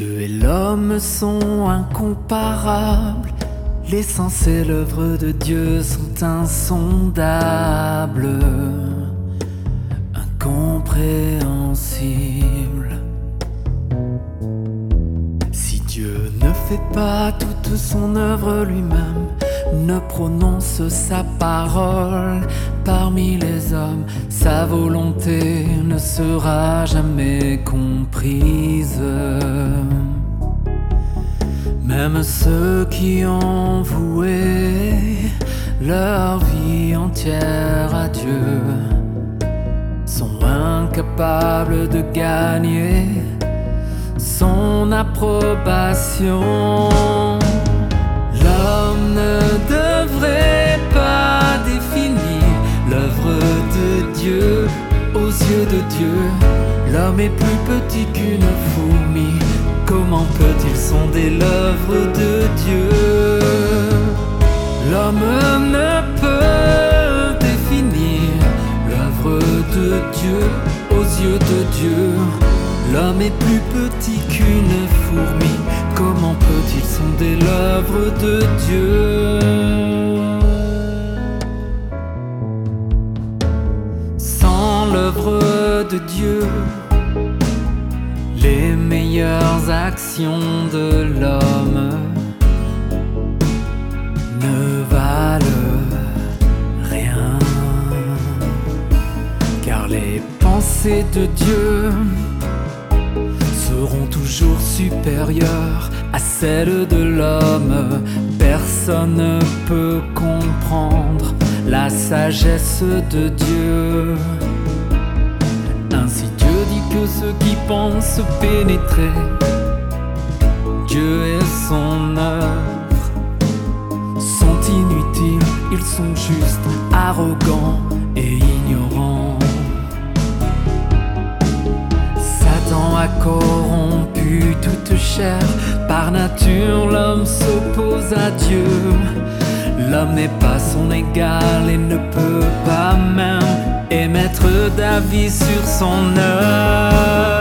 Dieu et l'homme sont incomparables. L'essence et l'œuvre de Dieu sont insondables, incompréhensibles. Si Dieu ne fait pas toute son œuvre lui-même, ne prononce sa parole parmi les hommes, sa volonté sera jamais comprise. Même ceux qui ont voué leur vie entière à Dieu sont incapables de gagner son approbation. L'homme ne devrait pas définir l'œuvre de Dieu yeux de Dieu. L'homme est plus petit qu'une fourmi. Comment peut-il sonder l'œuvre de Dieu? L'homme ne peut définir l'œuvre de Dieu aux yeux de Dieu. L'homme est plus petit qu'une fourmi. Comment peut-il sonder l'œuvre de Dieu? De l'homme ne valent rien. Car les pensées de Dieu seront toujours supérieures à celles de l'homme. Personne ne peut comprendre la sagesse de Dieu. Ainsi Dieu dit que ceux qui pensent pénétrer Dieu et son œuvre sont inutiles, ils sont juste arrogants et ignorants. Satan a corrompu toute chair, par nature l'homme s'oppose à Dieu. L'homme n'est pas son égal et ne peut pas même émettre d'avis sur son œuvre.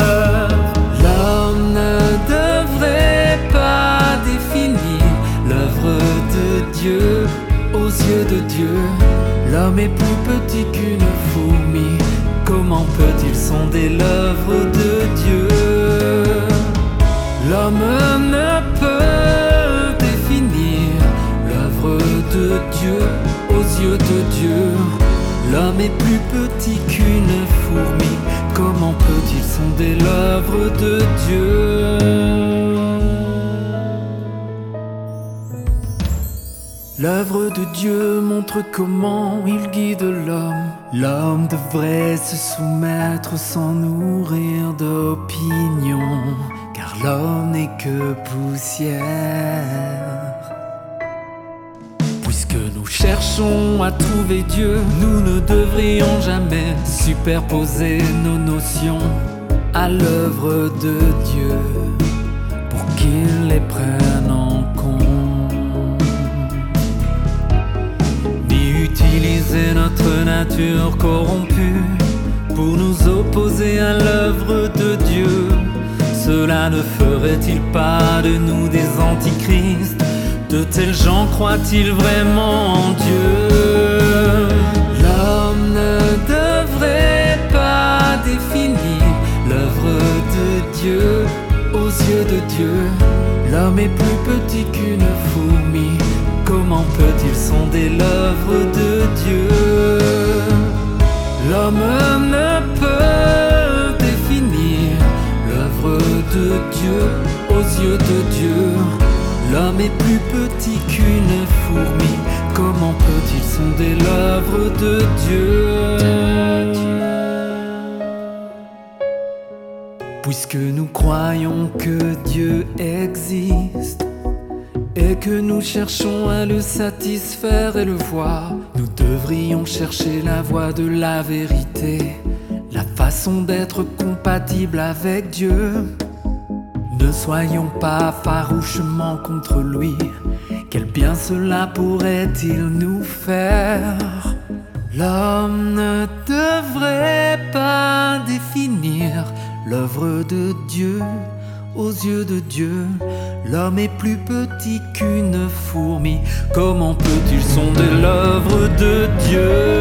Dieu aux yeux de Dieu. L'homme est plus petit qu'une fourmi. Comment peut-il sonder l'œuvre de Dieu? L'œuvre de Dieu montre comment il guide l'homme. L'homme devrait se soumettre sans nourrir d'opinion, car l'homme n'est que poussière. Cherchons à trouver Dieu, nous ne devrions jamais superposer nos notions à l'œuvre de Dieu pour qu'il les prenne en compte. Ni utiliser notre nature corrompue pour nous opposer à l'œuvre de Dieu. Cela ne ferait-il pas de nous des antichrists? De tels gens croient-ils vraiment en Dieu? L'homme ne devrait pas définir l'œuvre de Dieu aux yeux de Dieu. L'homme est plus petit qu'une fourmi. Comment peut-il sonder l'œuvre de Dieu? L'homme ne peut définir l'œuvre de Dieu aux yeux de Dieu. L'homme est plus petit qu'une fourmi. Comment peut-il sonder l'œuvre de Dieu? Puisque nous croyons que Dieu existe et que nous cherchons à le satisfaire et le voir, nous devrions chercher la voie de la vérité, la façon d'être compatible avec Dieu. Ne soyons pas farouchement contre lui, quel bien cela pourrait-il nous faire? L'homme ne devrait pas définir l'œuvre de Dieu aux yeux de Dieu. L'homme est plus petit qu'une fourmi. Comment peut-il sonder l'œuvre de Dieu?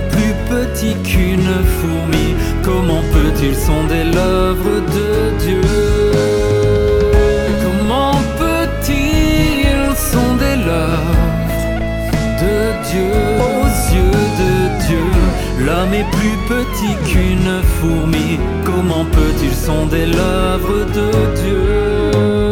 Plus petit qu'une fourmi. Comment peut-il sonder l'œuvre de Dieu? Comment peut-il sonder l'œuvre de Dieu? Aux yeux de Dieu, l'homme est plus petit qu'une fourmi. Comment peut-il sonder l'œuvre de Dieu?